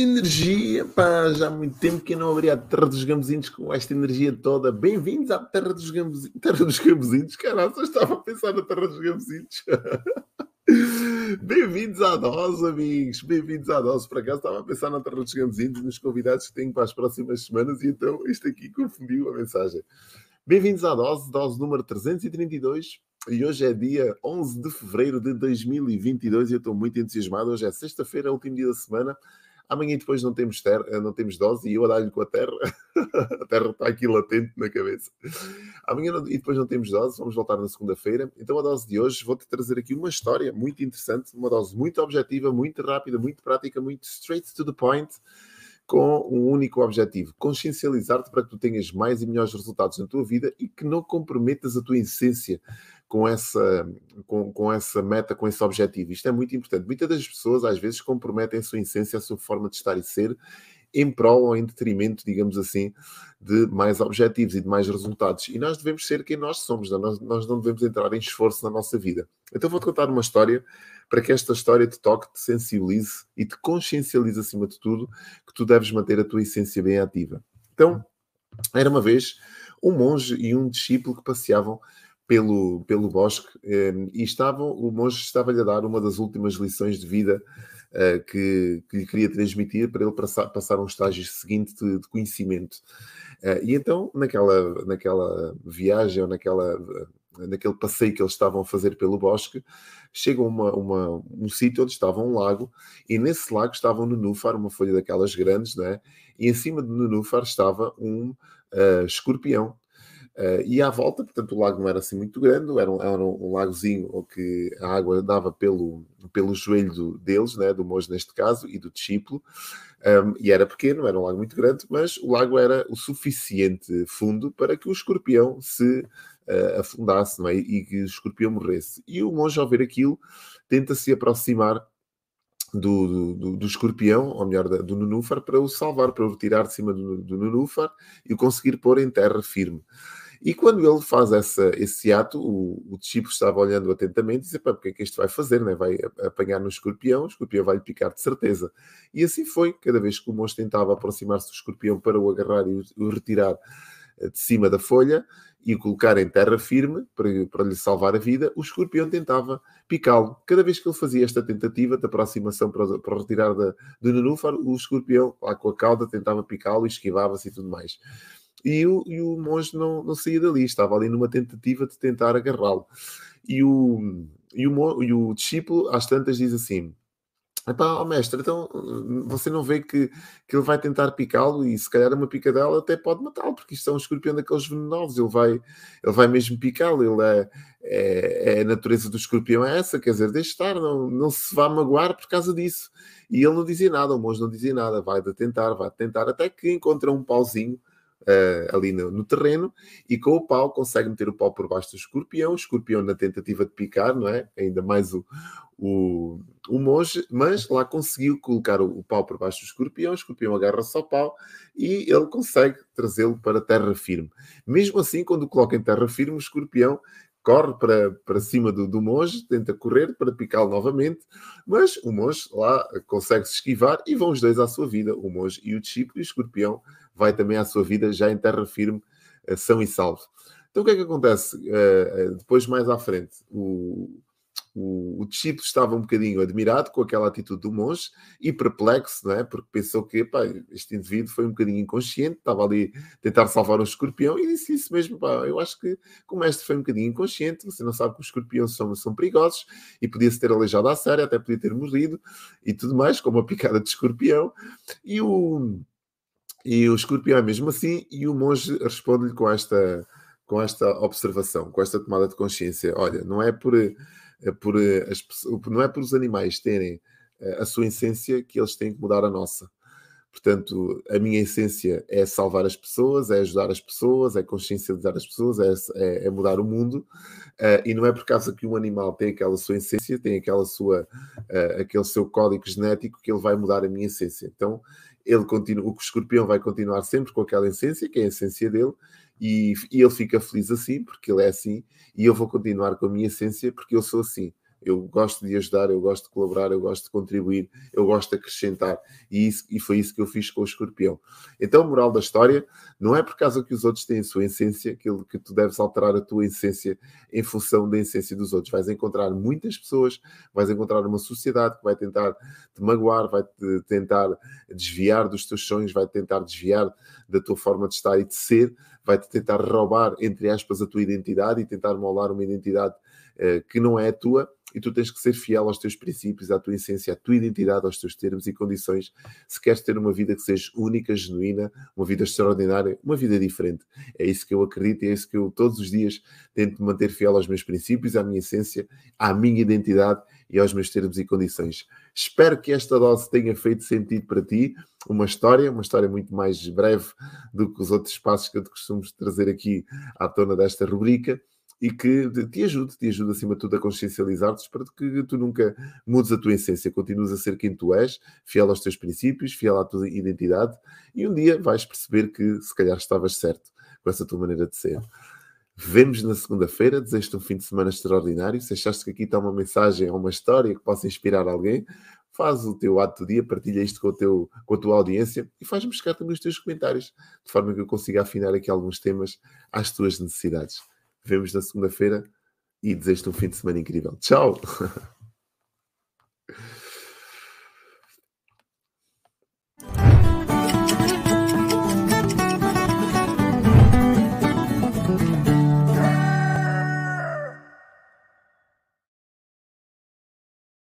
energia, pá, já há muito tempo que eu não abria a Terra dos Gambezinhos com esta energia toda. Bem-vindos à Terra dos Gambezinhos. Terra dos Gambezinhos, caralho, só estava a pensar na Terra dos Gambezinhos. Bem-vindos à dose, amigos. Bem-vindos à dose. Por acaso estava a pensar na Terra dos Gambezinhos, nos convidados que tenho para as próximas semanas e então isto aqui confundiu a mensagem. Bem-vindos à dose, dose número 332. E hoje é dia 11 de fevereiro de 2022 e eu estou muito entusiasmado. Hoje é sexta-feira, último dia da semana. Amanhã depois não temos, terra, eh, não temos dose e eu a dar-lhe com a terra. a terra está aqui latente na cabeça. Amanhã não, e depois não temos dose, vamos voltar na segunda-feira. Então a dose de hoje vou-te trazer aqui uma história muito interessante, uma dose muito objetiva, muito rápida, muito prática, muito straight to the point com um único objetivo: consciencializar-te para que tu tenhas mais e melhores resultados na tua vida e que não comprometas a tua essência com essa, com, com essa meta, com esse objetivo. Isto é muito importante. Muitas das pessoas, às vezes, comprometem a sua essência, a sua forma de estar e ser, em prol ou em detrimento, digamos assim, de mais objetivos e de mais resultados. E nós devemos ser quem nós somos, nós, nós não devemos entrar em esforço na nossa vida. Então vou-te contar uma história para que esta história te toque, te sensibilize e te consciencialize acima de tudo que tu deves manter a tua essência bem ativa. Então, era uma vez um monge e um discípulo que passeavam pelo, pelo bosque eh, e estavam, o monge estava-lhe a dar uma das últimas lições de vida uh, que, que lhe queria transmitir para ele passar, passar um estágio seguinte de, de conhecimento. Uh, e então, naquela, naquela viagem ou naquela, naquele passeio que eles estavam a fazer pelo bosque, chegam a um sítio onde estava um lago, e nesse lago estava um nenúfar, uma folha daquelas grandes, né? e em cima do nenúfar estava um uh, escorpião. Uh, e à volta, portanto, o lago não era assim muito grande, era um, era um lagozinho que a água dava pelo, pelo joelho do, deles, né, do mojo neste caso, e do discípulo, um, e era pequeno, era um lago muito grande, mas o lago era o suficiente fundo para que o escorpião se uh, afundasse é? e que o escorpião morresse. E o monge, ao ver aquilo, tenta se aproximar do, do, do, escorpião, ou melhor, do nenúfar, para o salvar, para o retirar de cima do, do nenúfar e o conseguir pôr em terra firme. E quando ele faz essa, esse ato, o, o estava olhando atentamente e disse: Pá, porque é que isto vai fazer? Né? Vai apanhar no escorpião, o escorpião vai lhe picar de certeza. E assim foi, cada vez que o monstro tentava aproximar-se do escorpião para o agarrar e o, o retirar eh, de cima da folha e o colocar em terra firme para, para lhe salvar a vida, o escorpião tentava picá-lo. Cada vez que ele fazia esta tentativa de aproximação para, para retirar da, do nenúfar, o escorpião, lá com a cauda, tentava picá-lo e esquivava-se e tudo mais e o, e o monge não, não saía dali, estava ali numa tentativa de tentar agarrá-lo. E o, e, o, e o discípulo, às tantas, diz assim: Epá, oh mestre, então você não vê que, que ele vai tentar picá-lo e se calhar uma picadela até pode matá-lo, porque isto é um escorpião daqueles venenosos, ele vai, ele vai mesmo picá-lo, ele é, é, é, a natureza do escorpião é essa, quer dizer, deixe estar, não, não se vá magoar por causa disso. E ele não dizia nada, o monge não dizia nada, vai de tentar, vai de tentar, até que encontra um pauzinho uh, ali no, no, terreno e com o pau consegue meter o pau por baixo do escorpião, o escorpião na tentativa de picar, não é? Ainda mais o, o, o monge, mas lá conseguiu colocar o, o pau por baixo do escorpião, o escorpião agarra-se ao pau e ele consegue trazê-lo para terra firme. Mesmo assim, quando o coloca em terra firme, o escorpião corre para, para cima do, do monge, tenta correr para picá-lo novamente, mas o monge lá consegue se esquivar e vão os dois à sua vida, o monge e o discípulo, e o escorpião vai também à sua vida já em terra firme, eh, são e salvo. Então o que é que acontece uh, depois mais à frente? O, o, o estava um bocadinho admirado com aquela atitude do monge e perplexo, não é? Porque pensou que pá, este indivíduo foi um bocadinho inconsciente, estava ali a tentar salvar um escorpião e disse isso mesmo. Pá, eu acho que, como este foi um bocadinho inconsciente, você não sabe que os escorpiões são, são perigosos e podia-se ter aleijado à sério, até podia ter morrido e tudo mais, como uma picada de escorpião. E o e o escorpião é mesmo assim, e o monge responde-lhe com esta, com esta observação, com esta tomada de consciência. Olha, não é por, por as, não é por os animais terem eh, a sua essência que eles têm que mudar a nossa. Portanto, a minha essência é salvar as pessoas, é ajudar as pessoas, é consciencializar as pessoas, é, é, é mudar o mundo. Uh, e não é por causa que um animal tem aquela sua essência, tem aquela sua, uh, aquele seu código genético que ele vai mudar a minha essência. Então, ele continua, o escorpião vai continuar sempre com aquela essência, que é a essência dele, e, e, ele fica feliz assim, porque ele é assim, e eu vou continuar com a minha essência, porque eu sou assim. Eu gosto de ajudar, eu gosto de colaborar, eu gosto de contribuir, eu gosto de acrescentar. E, isso, e foi isso que eu fiz com o escorpião. Então, moral da história, não é por causa que os outros têm a sua essência que, que tu deves alterar a tua essência em função da essência dos outros. Vais encontrar muitas pessoas, vais encontrar uma sociedade que vai tentar te magoar, vai te tentar desviar dos teus sonhos, vai tentar desviar da tua forma de estar e de ser, vai te tentar roubar, entre aspas, a tua identidade e tentar molar uma identidade que não é a tua e tu tens que ser fiel aos teus princípios, à tua essência, à tua identidade, aos teus termos e condições, se queres ter uma vida que seja única, genuína, uma vida extraordinária, uma vida diferente. É isso que eu acredito é isso que eu todos os dias tento manter fiel aos meus princípios, à minha essência, à minha identidade e aos meus termos e condições. Espero que esta dose tenha feito sentido para ti. Uma história, uma história muito mais breve do que os outros passos que eu te costumo trazer aqui à tona desta rubrica e que te ajude, te ajude acima de tudo a consciencializar-te para que tu nunca mudes a tua essência, continues a ser quem tu és, fiel aos teus princípios, fiel à tua identidade e um dia vais perceber que se calhar estavas certo com essa tua maneira de ser. Vemos na segunda-feira, desejo-te um fim de semana extraordinário. Se achaste que aqui está uma mensagem ou uma história que possa inspirar alguém, faz o teu ato do dia, partilha isto com, o teu, com a tua audiência e faz-me chegar também os teus comentários, de forma que eu consiga afinar aqui alguns temas às tuas necessidades. Vemos na segunda-feira e desejo-te um fim de semana incrível. Tchau!